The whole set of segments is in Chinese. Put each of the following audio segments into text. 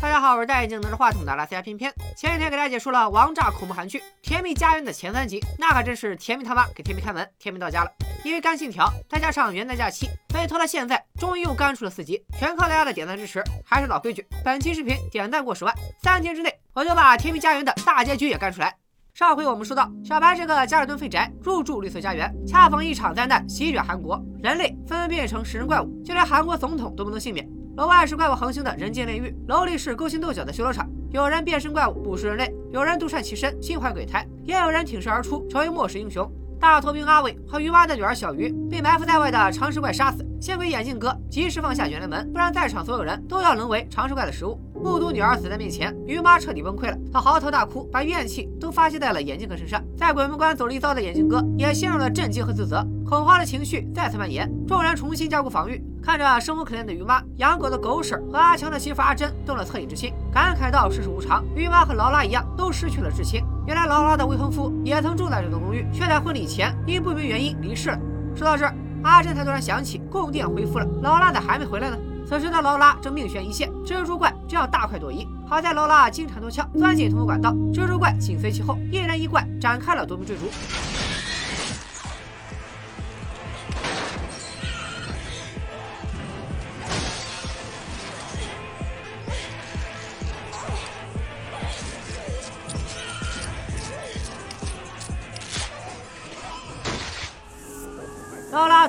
大家好，我是戴眼镜拿着话筒的拉斯加偏偏。前几天给大家解说了王炸恐怖韩剧《甜蜜家园》的前三集，那可真是甜蜜他妈给甜蜜开门，甜蜜到家了。因为《干信条》，再加上元旦假期，所以拖到现在，终于又干出了四集，全靠大家的点赞支持。还是老规矩，本期视频点赞过十万，三天之内我就把《甜蜜家园》的大结局也干出来。上回我们说到，小白是个加尔顿废宅，入住绿色家园，恰逢一场灾难席卷韩国，人类纷纷变成食人怪物，就连韩国总统都不能幸免。楼外是怪物横行的人间炼狱，楼里是勾心斗角的修罗场。有人变身怪物捕食人类，有人独善其身心怀鬼胎，也有人挺身而出成为末世英雄。大头兵阿伟和鱼妈的女儿小鱼被埋伏在外的长食怪杀死，幸亏眼镜哥及时放下卷帘门，不然在场所有人都要沦为长食怪的食物。目睹女儿死在面前，鱼妈彻底崩溃了，她嚎啕大哭，把怨气都发泄在了眼镜哥身上。在鬼门关走了一遭的眼镜哥也陷入了震惊和自责，恐慌的情绪再次蔓延。众人重新加固防御，看着生无可恋的于妈、养狗的狗婶和阿强的媳妇阿珍动了恻隐之心，感慨道：“世事无常，于妈和劳拉一样，都失去了至亲。原来劳拉的未婚夫也曾住在这栋公寓，却在婚礼前因不明原因离世了。”说到这儿，阿珍才突然想起供电恢复了，劳拉咋还没回来呢？此时的劳拉正命悬一线，蜘蛛怪正要大快朵颐。好在劳拉金蝉脱壳，钻进通风管道，蜘蛛怪紧随其后，一人一怪展开了夺命追逐。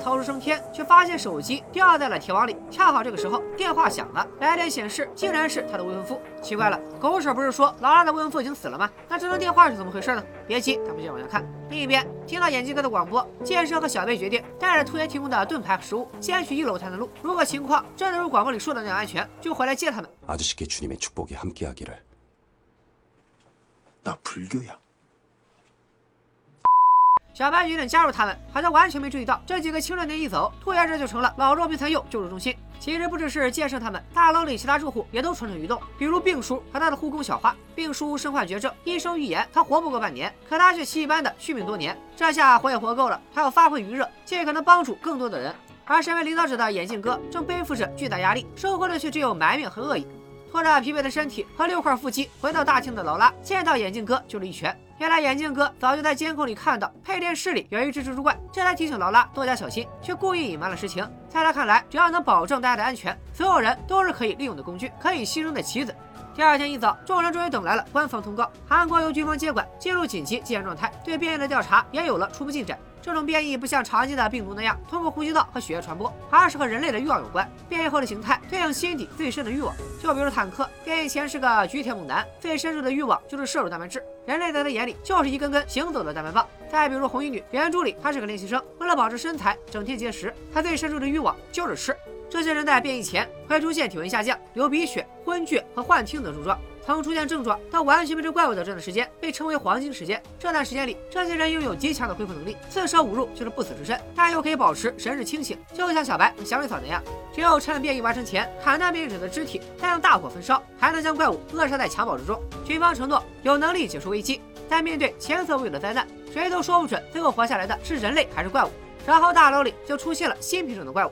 逃出升天，却发现手机掉在了铁网里。恰好这个时候电话响了，来电显示竟然是他的未婚夫。奇怪了，狗婶不是说劳拉的未婚夫已经死了吗？那这通电话是怎么回事呢？别急，咱们继续往下看。另一边，听到眼镜哥的广播，剑圣和小贝决定带着兔爷提供的盾牌和食物，先去一楼探探路。如果情况真的如广播里说的那样安全，就回来接他们。아저씨께주님의축복이함께하기를나불교야 小白决定加入他们，好像完全没注意到这几个青少年一走，兔爷这就成了老弱病残幼救助中心。其实不只是剑圣他们，大楼里其他住户也都蠢蠢欲动，比如病叔和他的护工小花。病叔身患绝症，医生预言他活不过半年，可他却奇迹般的续命多年。这下活也活够了，他要发挥余热，尽可能帮助更多的人。而身为领导者的眼镜哥正背负着巨大压力，收获的却只有埋怨和恶意。拖着疲惫的身体和六块腹肌回到大厅的劳拉，见到眼镜哥就是一拳。原来眼镜哥早就在监控里看到配电室里有一只蜘蛛怪，这才提醒劳拉多加小心，却故意隐瞒了实情。在他看来，只要能保证大家的安全，所有人都是可以利用的工具，可以牺牲的棋子。第二天一早，众人终于等来了官方通告：韩国由军方接管，进入紧急戒严状态，对变异的调查也有了初步进展。这种变异不像常见的病毒那样通过呼吸道和血液传播，而是和人类的欲望有关。变异后的形态对应心底最深的欲望，就比如坦克变异前是个举铁猛男，最深处的欲望就是摄入蛋白质。人类在他眼里就是一根根行走的蛋白棒。再比如红衣女，原著里她是个练习生，为了保持身材，整天节食，她最深处的欲望就是吃。这些人在变异前会出现体温下降、流鼻血、昏厥和幻听等症状。曾出现症状到完全变成怪物的这段时间被称为黄金时间。这段时间里，这些人拥有极强的恢复能力，四舍五入就是不死之身，但又可以保持神志清醒，就像小白和响尾草那样。只有趁变异完成前砍断变异者的肢体，再用大火焚烧，还能将怪物扼杀在襁褓之中。军方承诺有能力解除危机，但面对前所未有的灾难，谁都说不准最后活下来的是人类还是怪物。然后大楼里就出现了新品种的怪物。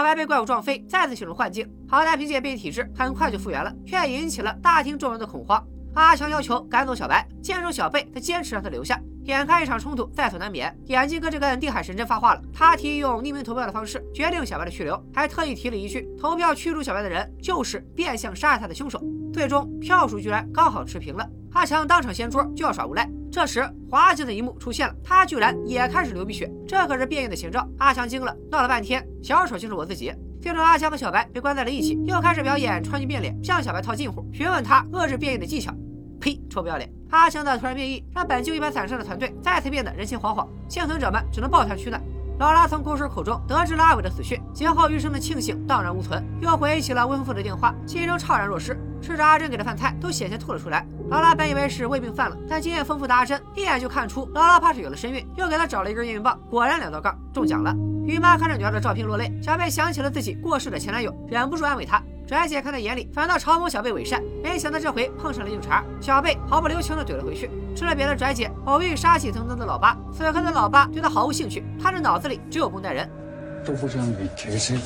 小白被怪物撞飞，再次进入幻境。好在凭借变异体质，很快就复原了，却引起了大厅众人的恐慌。阿强要求赶走小白，见着小贝他坚持让他留下。眼看一场冲突在所难免，眼镜哥这根定海神针发话了，他提议用匿名投票的方式决定小白的去留，还特意提了一句：投票驱逐小白的人就是变相杀害他的凶手。最终票数居然刚好持平了。阿强当场掀桌就要耍无赖。这时，滑稽的一幕出现了，他居然也开始流鼻血，这可是变异的前兆。阿强惊了，闹了半天，小丑就是我自己。听着阿强和小白被关在了一起，又开始表演川剧变脸，向小白套近乎，询问他遏制变异的技巧。呸，臭不要脸！阿强的突然变异，让本就一般散沙的团队再次变得人心惶惶，幸存者们只能抱团取暖。劳拉从狗婶口中得知了阿伟的死讯，劫后余生的庆幸荡然无存，又回忆起了未婚夫的电话，心中怅然若失。吃着阿珍给的饭菜，都险些吐了出来。劳拉本以为是胃病犯了，但经验丰富的阿珍一眼就看出劳拉怕是有了身孕，又给她找了一根验孕棒，果然两道杠，中奖了。于妈看着女儿的照片落泪，小贝想起了自己过世的前男友，忍不住安慰她。拽姐看在眼里，反倒嘲讽小贝伪善。没想到这回碰上了硬茬，小贝毫不留情的怼了回去。吃了瘪的拽姐偶遇杀气腾腾的老八，此刻的老八对他毫无兴趣，他的脑子里只有绷带人。都不想比铁谁。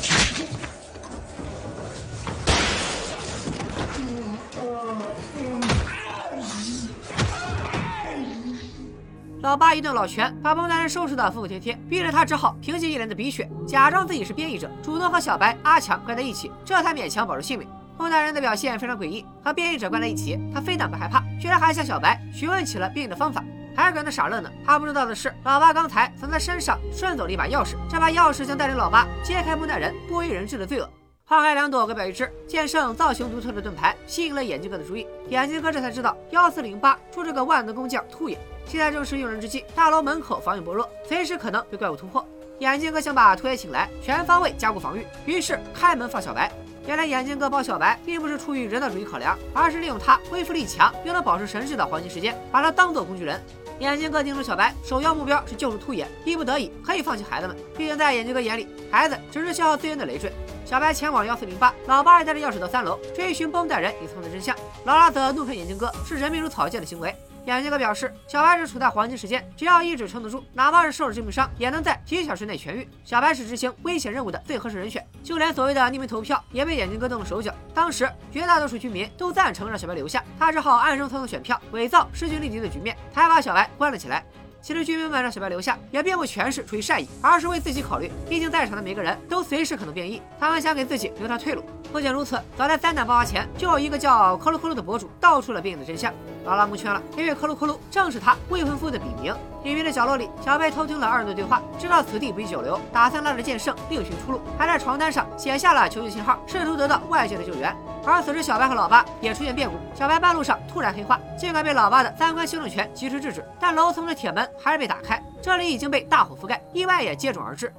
老八一顿老拳，把绷带人收拾的服服帖帖，逼着他只好凭借一脸的鼻血，假装自己是变异者，主动和小白、阿强关在一起，这才勉强保住性命。绷带人的表现非常诡异，和变异者关在一起，他非但不害怕，居然还向小白询问起了变异的方法，还搁那傻乐呢。他不知道的是，老八刚才曾在身上顺走了一把钥匙，这把钥匙将带领老八揭开绷带人不为人知的罪恶。花开两朵，各表一枝。剑圣造型独特的盾牌吸引了眼镜哥的注意，眼镜哥这才知道幺四零八出这个万能工匠兔爷。现在正是用人之际，大楼门口防御薄弱，随时可能被怪物突破。眼镜哥想把兔爷请来，全方位加固防御，于是开门放小白。原来眼镜哥抱小白，并不是出于人道主义考量，而是利用他恢复力强又能保持神智的黄金时间，把他当做工具人。眼镜哥叮嘱小白，首要目标是救出兔爷，逼不得已可以放弃孩子们，毕竟在眼镜哥眼里，孩子只是消耗资源的累赘。小白前往幺四零八，老八也带着钥匙到三楼追寻绷带人隐藏的真相。劳拉则怒喷眼镜哥是人命如草芥的行为。眼镜哥表示，小白是处在黄金时间，只要意志撑得住，哪怕是受了致命伤，也能在几小时内痊愈。小白是执行危险任务的最合适人选，就连所谓的匿名投票也被眼镜哥动了手脚。当时绝大多数居民都赞成让小白留下，他只好暗中操纵选票，伪造势均力敌的局面，才把小白关了起来。其实居民们让小白留下，也并不全是出于善意，而是为自己考虑。毕竟在场的每个人都随时可能变异，他们想给自己留条退路。不仅如此，早在灾难爆发前，就有一个叫克鲁克鲁的博主道出了变异的真相。劳拉蒙圈了，因为克鲁克鲁正是他未婚夫的笔名。隐秘的角落里，小白偷听了二人的对话，知道此地不宜久留，打算拉着剑圣另寻出路，还在床单上写下了求救信号，试图得到外界的救援。而此时，小白和老八也出现变故。小白半路上突然黑化，尽管被老八的三观修正拳及时制止，但楼层的铁门还是被打开，这里已经被大火覆盖，意外也接踵而至。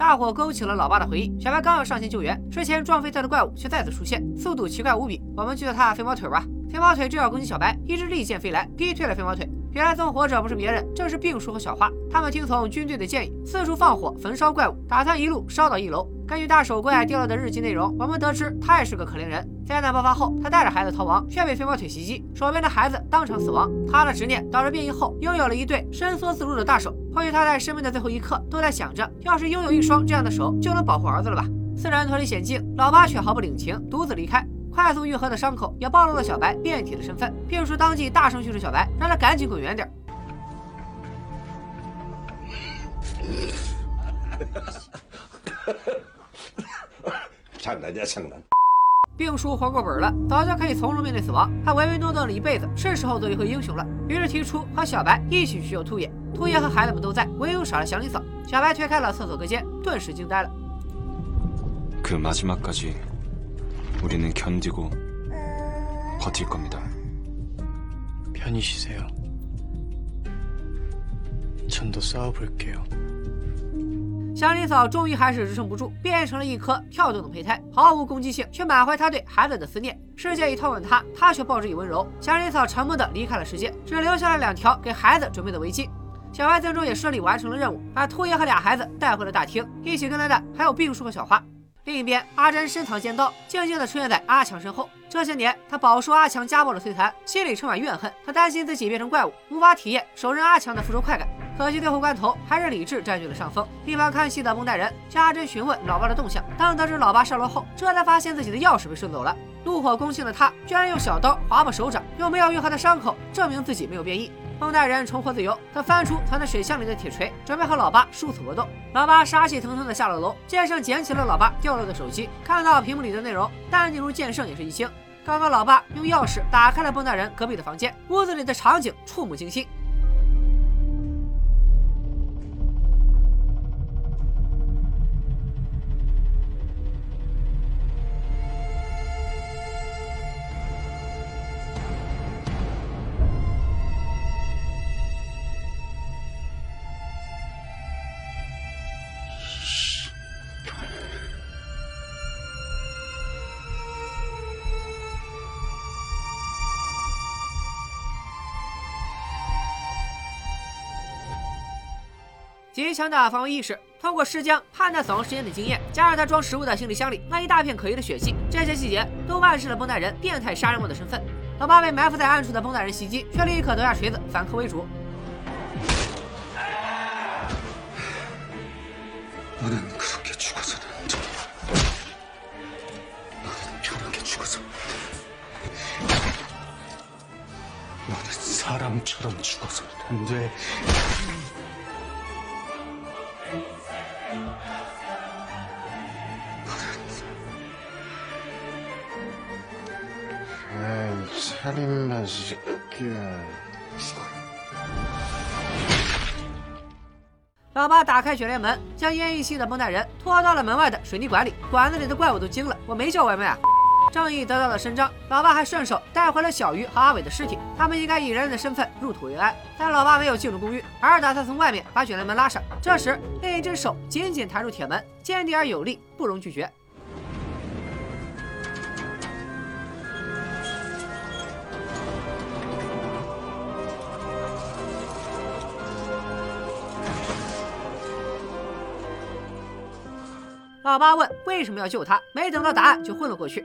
大火勾起了老爸的回忆。小白刚要上前救援，之前撞飞他的怪物却再次出现，速度奇怪无比。我们就叫他飞毛腿吧。飞毛腿正要攻击小白，一支利箭飞来，逼退了飞毛腿。原来纵火者不是别人，正是病叔和小花。他们听从军队的建议，四处放火焚烧怪物，打算一路烧到一楼。根据大手怪掉落的日记内容，我们得知他也是个可怜人。灾难爆发后，他带着孩子逃亡，却被飞毛腿袭击，手边的孩子当场死亡。他的执念导致变异后，拥有了一对伸缩自如的大手。或许他在生命的最后一刻，都在想着，要是拥有一双这样的手，就能保护儿子了吧。四人脱离险境，老八却毫不领情，独自离开。快速愈合的伤口也暴露了小白变体的身份。病叔当即大声训斥小白，让他赶紧滚远点。强男加强男。病叔活过本了，早就可以从容面对死亡。他唯唯诺诺了一辈子，是时候做一回英雄了。于是提出和小白一起去救兔爷。兔爷和孩子们都在，唯独少了祥林嫂。小白推开了厕所隔间，顿时惊呆了。 그마지막까지우리는견디고버틸겁니다편히쉬세요전도싸워볼게요祥林嫂终于还是支撑不住，变成了一颗跳动的胚胎，毫无攻击性，却满怀他对孩子的思念。世界已痛吻他，他却报之以温柔。祥林嫂沉默地离开了世界，只留下了两条给孩子准备的围巾。小白最终也顺利完成了任务，把兔爷和俩孩子带回了大厅。一起跟来的还有病叔和小花。 另一边，阿珍身藏尖刀，静静地出现在阿强身后。这些年，他饱受阿强家暴的摧残，心里充满怨恨。他担心自己变成怪物，无法体验手刃阿强的复仇快感。可惜最后关头，还是理智占据了上风。一旁看戏的绷带人向阿珍询问老爸的动向。当得知老爸上楼后，这才发现自己的钥匙被顺走了。怒火攻心的他，居然用小刀划破手掌，用没有愈合的伤口证明自己没有变异。绷带人重获自由，他翻出藏在水箱里的铁锤，准备和老八殊死搏斗。老八杀气腾腾的下了楼，剑圣捡起了老八掉落的手机，看到屏幕里的内容，淡定如剑圣也是一惊。刚刚老八用钥匙打开了绷带人隔壁的房间，屋子里的场景触目惊心。极强的防卫意识，通过尸僵判断死亡时间的经验，加上他装食物的行李箱里那一大片可疑的血迹，这些细节都暗示了绷带人变态杀人魔的身份。老八被埋伏在暗处的绷带人袭击，却立刻夺下锤子反客为主。老八打开卷帘门，将奄奄一息的绷带人拖到了门外的水泥管里。管子里的怪物都惊了，我没叫外卖啊！正义得到了伸张，老八还顺手带回了小鱼和阿伟的尸体，他们应该以人类的身份入土为安。但老八没有进入公寓，而是打算从外面把卷帘门拉上。这时，另一只手紧紧弹入铁门，坚定而有力，不容拒绝。老八问为什么要救他，没等到答案就昏了过去。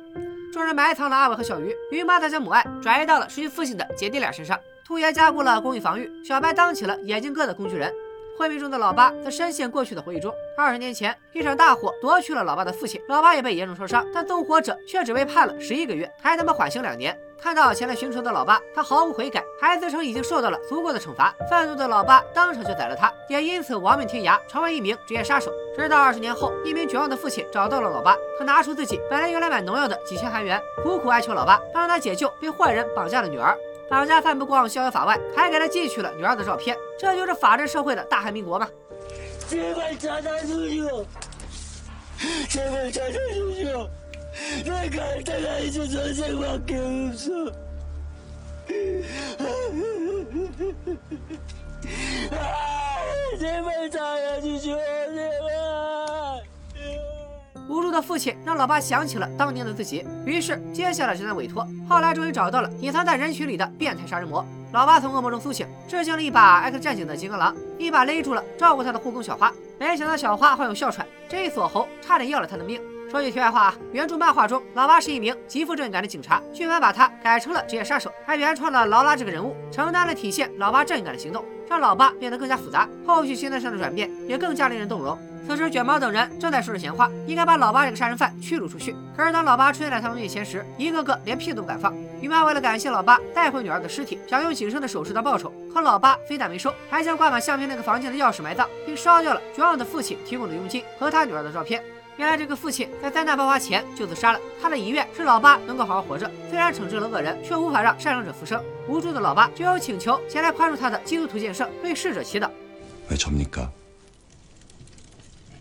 众人埋藏了阿伟和小鱼，鱼妈则将母爱转移到了失去父亲的姐弟俩身上。兔爷加固了公寓防御，小白当起了眼镜哥的工具人。昏迷中的老八则深陷过去的回忆中。二十年前，一场大火夺去了老八的父亲，老八也被严重烧伤，但纵火者却只被判了十一个月，还他妈缓刑两年。看到前来寻仇的老八，他毫无悔改，还自称已经受到了足够的惩罚。愤怒的老八当场就宰了他，也因此亡命天涯，成为一名职业杀手。直到二十年后，一名绝望的父亲找到了老八，他拿出自己本来用来买农药的几千韩元，苦苦哀求老八帮他解救被坏人绑架的女儿。绑架犯不光逍遥法外，还给他寄去了女儿的照片，这就是法治社会的大韩民国吗？那个大概 就说这话给我说，这么长呀，你说什么？无助的父亲让老爸想起了当年的自己，于是接下了这段委托。后来终于找到了隐藏在人群里的变态杀人魔。老爸从噩梦中苏醒，致敬了一把 X 战警的金刚狼，一把勒住了照顾他的护工小花。没想到小花患有哮喘，这一锁喉差点要了他的命。说句题外话啊，原著漫画中，老八是一名极富正义感的警察，剧本把他改成了职业杀手，还原创了劳拉这个人物，承担了体现老八正义感的行动，让老八变得更加复杂。后续心态上的转变也更加令人动容。此时，卷毛等人正在说着闲话，应该把老八这个杀人犯驱逐出去。可是当老八出现在他们面前时，一个个连屁都不敢放。于妈为了感谢老八带回女儿的尸体，想用仅剩的首饰当报酬，可老八非但没收，还将挂满相片那个房间的钥匙埋葬，并烧掉了绝望的父亲提供的佣金和他女儿的照片。原来这个父亲在灾难爆发前就自杀了，他的遗愿是老八能够好好活着。虽然惩治了恶人，却无法让善良者复生。无助的老八只有请求前来宽恕他的基督徒剑圣，为逝者祈祷。 왜 접니까?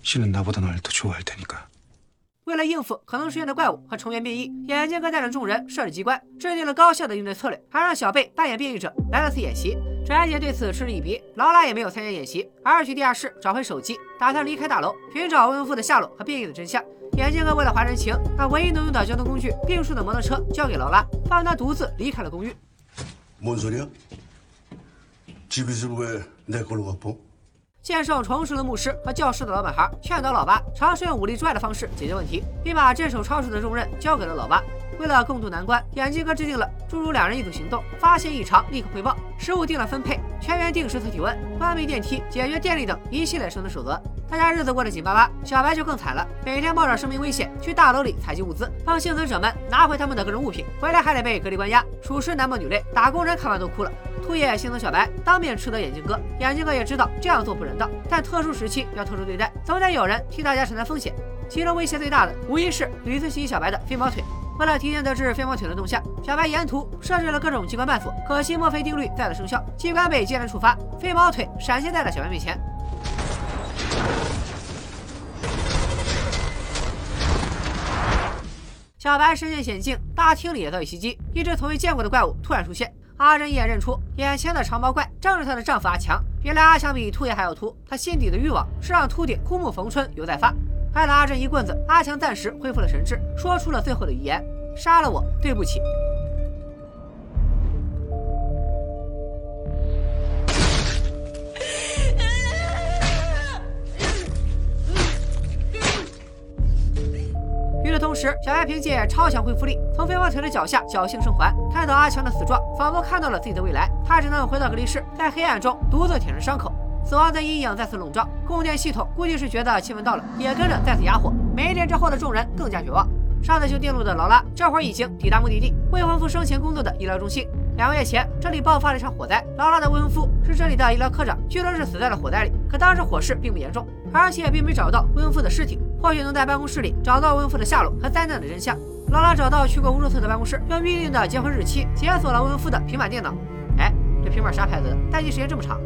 씨는 나보다 널 더 좋아할 테니까. 为了应付可能出现的怪物和成员变异，眼镜哥带领众人设置机关，制定了高效的应对策略，还让小贝扮演变异者来了次演习。翟姐对此嗤之以鼻，劳拉也没有参加演习，而是去地下室找回手机，打算离开大楼，寻找未婚夫的下落和变异的真相。眼镜哥为了还人情，把唯一能用的交通工具病树的摩托车交给劳拉，放他独自离开了公寓。 뭔 소리야? 집이슬 왜내 걸로 갚어? 剑圣重拾了牧师和教室的老板孩，劝导老八尝试用武力之外的方式解决问题，并把镇守超市的重任交给了老八。为了共度难关，眼镜哥制定了诸如两人一组行动，发现异常立刻汇报，食物定了分配，全员定时测体温，关闭电梯，解决电力等一系列生存守则。大家日子过得紧巴巴，小白就更惨了，每天冒着生命危险去大楼里采集物资，帮幸存者们拿回他们的个人物品，回来还得被隔离关押，属实男默女泪，打工人看完都哭了。兔爷心疼小白，当面斥责眼镜哥。眼镜哥也知道这样做不人道，但特殊时期要特殊对待，总得有人替大家承担风险。其中威胁最大的，无疑是屡次袭击小白的飞毛腿。为了提前得知飞毛腿的动向，小白沿途设置了各种机关绊锁，可惜墨菲定律再次生效，机关被接连触发，飞毛腿闪现在了小白面前。小白身陷险境，大厅里也遭遇袭击，一只从未见过的怪物突然出现。阿珍一眼认出眼前的长毛怪正是她的丈夫阿强。原来阿强比秃爷还要秃，他心底的欲望是让秃顶枯木逢春犹在发。挨了阿珍一棍子，阿强暂时恢复了神智，说出了最后的遗言：“杀了我，对不起。”与此同时，小艾凭借超强恢复力，从飞毛腿的脚下侥幸生还。看到阿强的死状，仿佛看到了自己的未来，他只能回到隔离室，在黑暗中独自舔着伤口。死亡的阴影再次笼罩，供电系统估计是觉得气氛到了，也跟着再次哑火。没电之后的众人更加绝望。上次修电路的劳拉，这会儿已经抵达目的地——未婚夫生前工作的医疗中心。两个月前，这里爆发了一场火灾，劳拉的未婚夫是这里的医疗科长，据说是死在了火灾里。可当时火势并不严重，而且也并没找到未婚夫的尸体，或许能在办公室里找到未婚夫的下落和灾难的真相。劳拉找到去过无数次的办公室，用预定的结婚日期解锁了未婚夫的平板电脑。哎，这平板啥牌子的？待机时间这么长。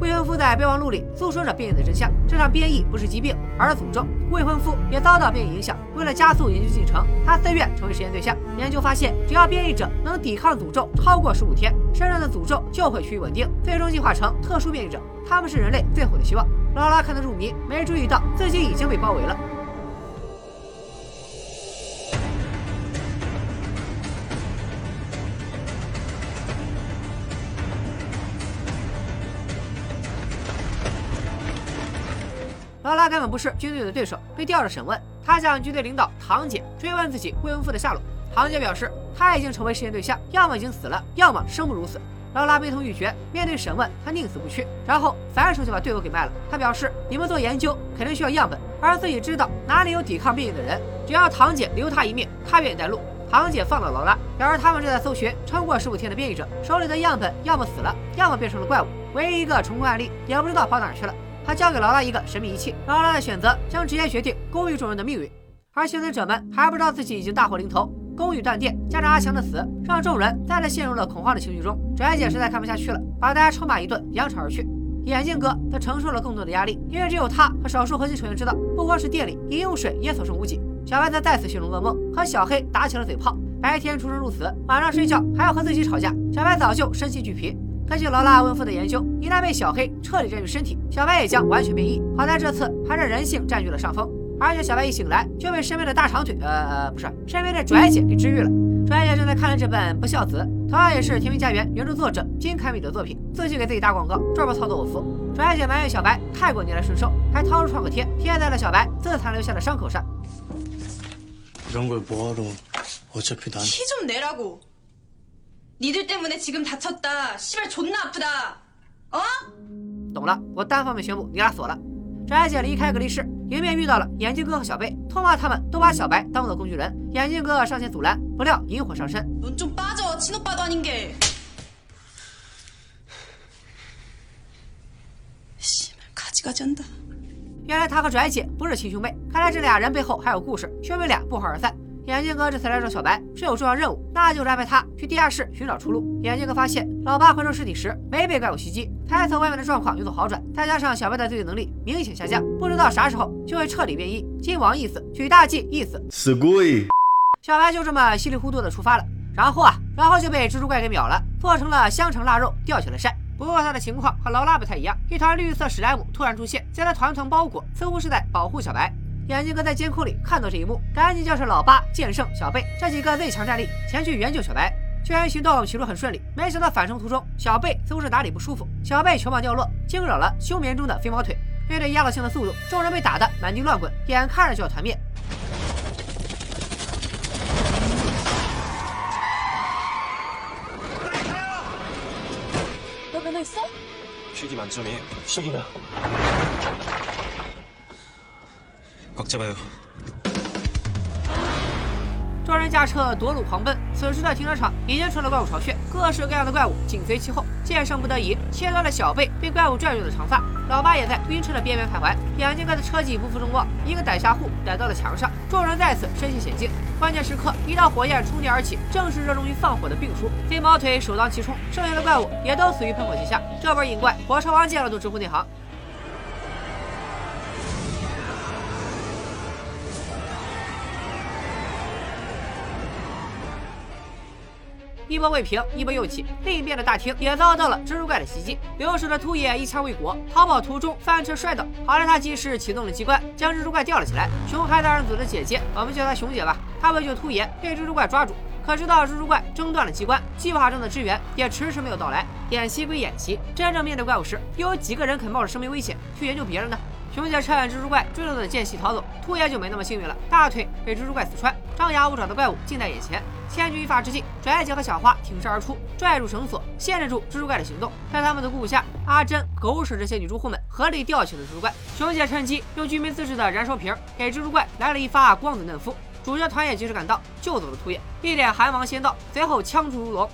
未婚夫在备忘录里诉说着变异的真相。这场变异不是疾病，而是诅咒。未婚夫也遭到变异影响。为了加速研究进程，他自愿成为实验对象。研究发现，只要变异者能抵抗诅咒超过十五天，身上的诅咒就会趋于稳定，最终进化成特殊变异者。他们是人类最后的希望。劳拉看得入迷，没注意到自己已经被包围了。劳拉根本不是军队的对手，被调着审问。他向军队领导唐姐追问自己未婚夫的下落。唐姐表示，他已经成为实验对象，要么已经死了，要么生不如死。劳拉悲痛欲绝，面对审问，他宁死不屈，然后反手就把队友给卖了。他表示，你们做研究肯定需要样本，而自己知道哪里有抵抗变异的人，只要唐姐留他一命，他愿意带路。唐姐放了劳拉，表示他们正在搜寻超过十五天的变异者，手里的样本要么死了，要么变成了怪物。唯一一个成功案例也不知道跑哪去了。他交给劳拉一个神秘仪器，劳拉的选择将直接决定公寓众人的命运。而幸存者们还不知道自己已经大祸临头，公寓断电，加上阿强的死，让众人再次陷入了恐慌的情绪中。拽姐实在看不下去了，把大家臭骂一顿，扬长而去。眼镜哥则承受了更多的压力，因为只有他和少数核心成员知道，不光是店里，饮用水也所剩无几。小白则再次陷入噩梦，和小黑打起了嘴炮。白天出生入死，晚上睡觉还要和自己吵架。小白早就身心俱疲。根据劳拉温夫的研究，一旦被小黑彻底占据身体，小白也将完全变异。好在这次还是人性占据了上风，而且小白一醒来就被身边的大长腿，呃呃，不是，身边的拽姐给治愈了。拽姐正在看着这本《不孝子》，同样也是《天命家园》原着作者金凯米的作品，自己给自己打广告，这波操作我服。拽姐埋怨小白太过逆来顺受，还掏出创可贴贴在了小白自残留下的伤口上。그런걸뭐하러어차피난 티 좀 내라고. 니들 때문에 지금 다쳤다. 씨발 존나 아프다. 어? 懂了，我单方面宣布你俩锁了。翟姐离开隔离室，迎面遇到了眼镜哥和小贝，痛骂他们都把小白当做工具人。眼镜哥上前阻拦，不料引火上身。 넌 좀 빠져. 친오빠도 아닌 게. 씨발 가지가지 한다. 原来他和拽姐不是亲兄妹，看来这俩人背后还有故事，兄妹俩不欢而散。 眼镜哥这次来找小白是有重要任务，那就是安排他去地下室寻找出路。眼镜哥发现老八回收尸体时没被怪物袭击，猜测外面的状况有所好转，再加上小白的对应能力明显下降，不知道啥时候就会彻底变异。金王意思，取大计意思，すごい。小白就这么稀里糊涂的出发了。然后啊，然后就被蜘蛛怪给秒了，做成了香橙腊肉，吊起来晒。不过他的情况和劳拉不太一样，一团绿色史莱姆突然出现，将他团团包裹，似乎是在保护小白。 眼镜哥在监控里看到这一幕赶紧叫上老八剑圣小贝这几个最强战力前去援救小白救援行动起初很顺利。没想到返程途中小贝似乎是哪里不舒服小贝球棒掉落惊扰了休眠中的飞毛腿。面对压倒性的速度众人被打得满地乱滚眼看着就要团灭。都跟那搜血迹板致꽉 잡아요. 众人驾车夺路狂奔，此时的停车场已经成了怪物巢穴，各式各样的怪物紧随其后。剑圣不得已切断了小贝被怪物拽住的长发，老八也在晕车的边缘徘徊。眼镜哥的车技不负众望，一个逮瞎户逮到了墙上，众人再次身陷险境。关键时刻，一道火焰冲天而起，正是热衷于放火的病叔。飞毛腿首当其冲，剩下的怪物也都死于喷火之下。这波引怪，火车王见了都直呼内行。 一波未平，一波又起。另一边的大厅也遭到了蜘蛛怪的袭击。留守的秃爷一枪未果，逃跑途中翻车摔倒，好在他及时启动了机关，将蜘蛛怪吊了起来。熊孩大人组的姐姐，我们叫她熊姐吧，她为救秃爷，被蜘蛛怪抓住。可直到蜘蛛怪中断了机关，计划中的支援也迟迟没有到来。演习归演习，真正面对怪物时，又有几个人肯冒着生命危险去研究别人呢？熊姐趁蜘蛛怪追踪的间隙逃走，兔爷就没那么幸运了，大腿被蜘蛛怪刺穿，张牙舞爪的怪物近在眼前。千钧一发之际，拽姐和小花挺身而出，拽住绳索，限制住蜘蛛怪的行动。在他们的鼓舞下，阿珍狗屎这些女住户们合力吊起了蜘蛛怪。熊姐趁机用居民自制的燃烧瓶给蜘蛛怪来了一发光子嫩肤。主角团也及时赶到，救走了兔爷，一脸寒王仙道，随后枪出如龙。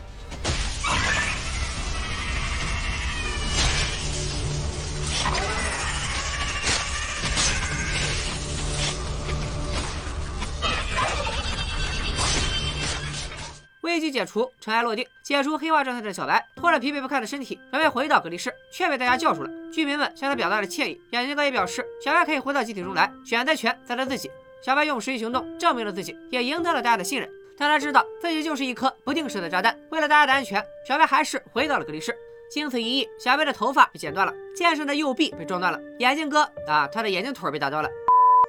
危机解除，尘埃落定，解除黑化状态的小白拖着疲惫不堪的身体，准备回到隔离室，却被大家叫住了。居民们向他表达了歉意，眼镜哥也表示，小白可以回到集体中来，选择权在他自己。小白用实际行动证明了自己，也赢得了大家的信任。但他知道自己就是一颗不定时的炸弹，为了大家的安全，小白还是回到了隔离室。经此一役，小白的头发被剪断了，剑圣的右臂被撞断了，眼镜哥啊，他的眼镜腿被打断了。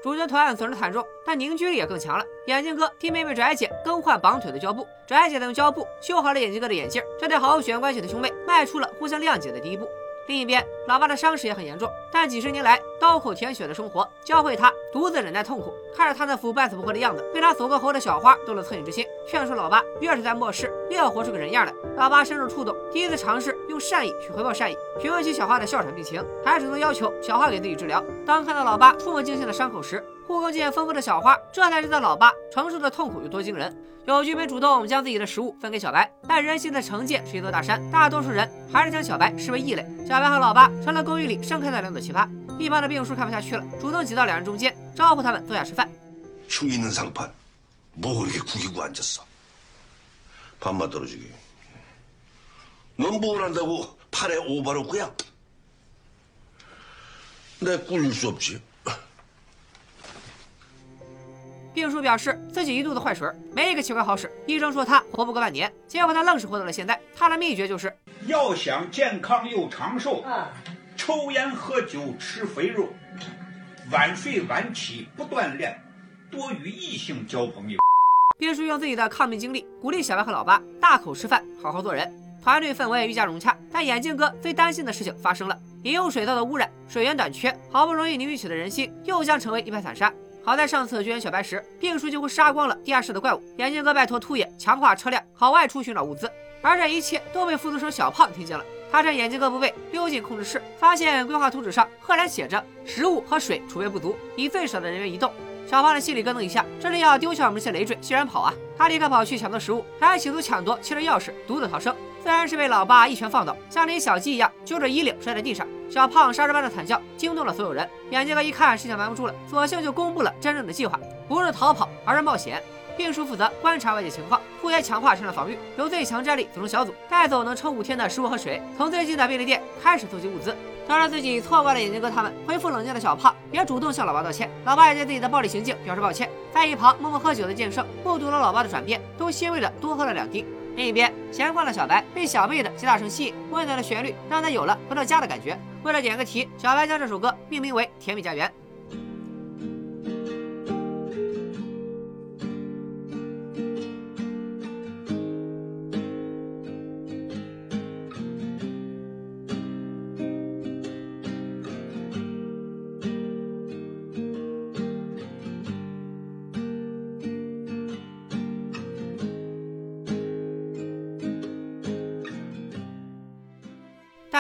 主角团损失惨重，但凝聚力也更强了。眼镜哥替妹妹拽姐更换绑腿的胶布，拽姐用胶布修好了眼镜哥的眼镜，这对毫无血缘关系的兄妹迈出了互相谅解的第一步。另一边，老爸的伤势也很严重，但几十年来刀口舔血的生活教会他独自忍耐痛苦。看着他那副半死不活的样子，被他锁过喉的小花动了恻隐之心，劝说老爸越是在末世，越要活出个人样来。老爸深受触动，第一次尝试善意去回报善意。询问起小花的哮喘病情，还主动要求小花给自己治疗。当看到老爸触目惊心的伤口时，护工经验丰富的小花这才知道老爸承受的痛苦有多惊人。有居民主动将自己的食物分给小白，但人心的成见是一座大山，大多数人还是将小白视为异类。小白和老爸成了公寓里盛开的两朵奇葩。一旁的病叔看不下去了，主动挤到两人中间，招呼他们坐下吃饭。흉있는상판뭐그렇게구기고앉았어밥맛떨어지게 넌뭘한다고팔에오바로구야내꿀릴수없지病叔表示自己一肚子坏水，没一个奇怪好使。医生说他活不过半年，结果他愣是活到了现在。他的秘诀就是要想健康又长寿，抽烟喝酒吃肥肉，晚睡晚起不锻炼，多与异性交朋友。病叔用自己的抗病经历鼓励小白和老八大口吃饭，好好做人。 团队氛围愈加融洽，但眼镜哥最担心的事情发生了：饮用水道的污染，水源短缺，好不容易凝聚起的人心又将成为一盘散沙。好在上次救援小白时，病叔几乎杀光了地下室的怪物。眼镜哥拜托兔爷强化车辆，好外出寻找物资。而这一切都被复读生小胖听见了。他趁眼镜哥不备，溜进控制室，发现规划图纸上赫然写着食物和水储备不足，以最少的人员移动。小胖的心里咯噔一下，这是要丢下我们这些累赘，欣然跑啊！他立刻跑去抢夺食物，还企图抢夺汽车钥匙，独自逃生。自然是被老爸一拳放倒，像只小鸡一样揪着衣领摔在地上。小胖杀人般的惨叫惊动了所有人。眼镜哥一看事情瞒不住了，索性就公布了真正的计划：不是逃跑，而是冒险。病叔负责观察外界情况，兔爷强化身上防御，由最强战力组成小组，带走能撑五天的食物和水，从最近的便利店开始搜集物资。得知自己错怪了眼镜哥他们，恢复冷静的小胖也主动向老爸道歉。老爸也对自己的暴力行径表示抱歉。在一旁默默喝酒的剑圣目睹了老爸的转变，都欣慰的多喝了两滴。另一边，闲逛的小白被小贝的吉他声吸引，温暖的旋律让他有了回到家的感觉。为了点个题，小白将这首歌命名为《甜蜜家园》。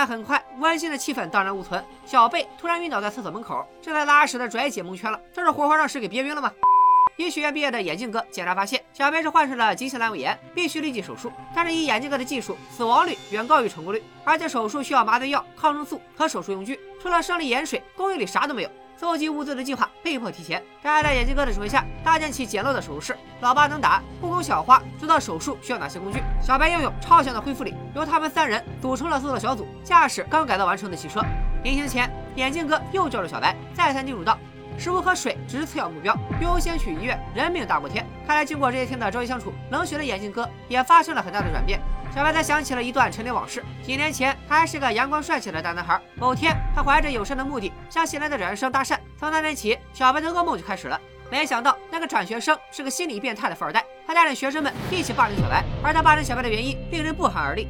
但很快，温馨的气氛荡然无存。小贝突然晕倒在厕所门口，正在拉屎的拽姐蒙圈了，这是活活让屎给憋晕了吗？医学院毕业的眼镜哥检查发现，小贝是患上了急性阑尾炎，必须立即手术。但是以眼镜哥的技术，死亡率远高于成功率，而且手术需要麻醉药、抗生素和手术用具，除了生理盐水，公寓里啥都没有。搜集物资的计划被迫提前。大家在眼镜哥的指挥下搭建起简陋的手术室。老八能打，护工小花知道手术需要哪些工具。小白拥有超强的恢复力，由他们三人组成了搜索小组，驾驶刚改造完成的汽车。临行前，眼镜哥又叫住小白，再三叮嘱道：食物和水只是次要目标，优先去医院，人命大过天。看来经过这些天的朝夕相处，冷血的眼镜哥也发生了很大的转变。小白才想起了一段陈年往事。几年前，他还是个阳光帅气的大男孩。某天，他怀着友善的目的向新来的转学生搭讪。从那天起，小白的噩梦就开始了。没想到，那个转学生是个心理变态的富二代。他带领学生们一起霸凌小白，而他霸凌小白的原因令人不寒而栗。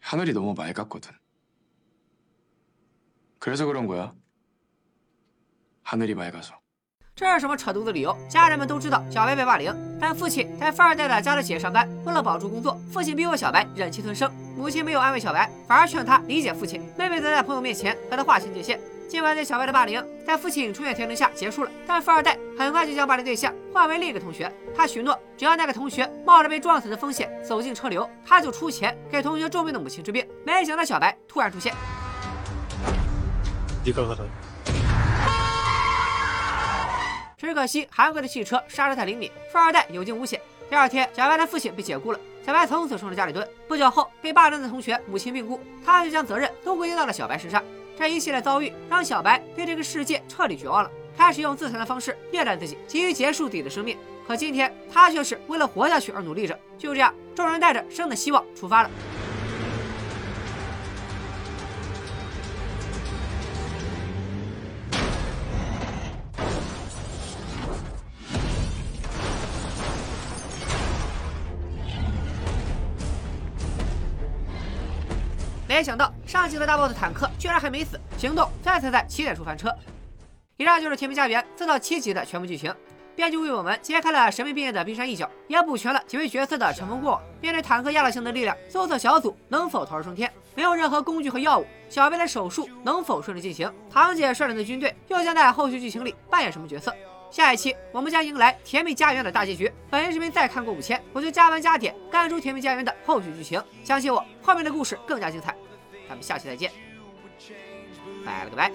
하늘이 너무 맑았거든. 그래서 그런 거야. 하늘이 맑아서. 这是什么扯犊子理由？家人们都知道小白被霸凌，但父亲在富二代的家乐企业上班，为了保住工作，父亲逼迫小白忍气吞声。母亲没有安慰小白，反而劝他理解父亲。妹妹则在朋友面前和他划清界限。 今晚对小白的霸凌，在父亲出面调停下结束了，但富二代很快就将霸凌对象换为另一个同学。他许诺，只要那个同学冒着被撞死的风险走进车流，他就出钱给同学重病的母亲治病。没想到小白突然出现，立刻回头。只可惜韩贵的汽车刹车太灵敏，富二代有惊无险。第二天，小白的父亲被解雇了，小白从此成了家里蹲。不久后，被霸凌的同学母亲病故，他就将责任都归咎到了小白身上。这一系列遭遇让小白对这个世界彻底绝望了，开始用自残的方式虐待自己，急于结束自己的生命。可今天，他却是为了活下去而努力着。就这样，众人带着生的希望出发了。没想到上集的大 boss 坦克居然还没死，行动再次在起点处翻车。以上就是《甜蜜家园》四到七集的全部剧情。编剧为我们揭开了神秘毕业的冰山一角，也补全了几位角色的尘封过往。面对坦克压倒性的力量，搜索小组能否逃出升天？没有任何工具和药物，小白的手术能否顺利进行？堂姐率领的军队又将在后续剧情里扮演什么角色？下一期我们将迎来《甜蜜家园》的大结局。本人视频再看过五千，我就加班加点干出《甜蜜家园》的后续剧情。相信我，后面的故事更加精彩。咱们下期再见，拜了个拜。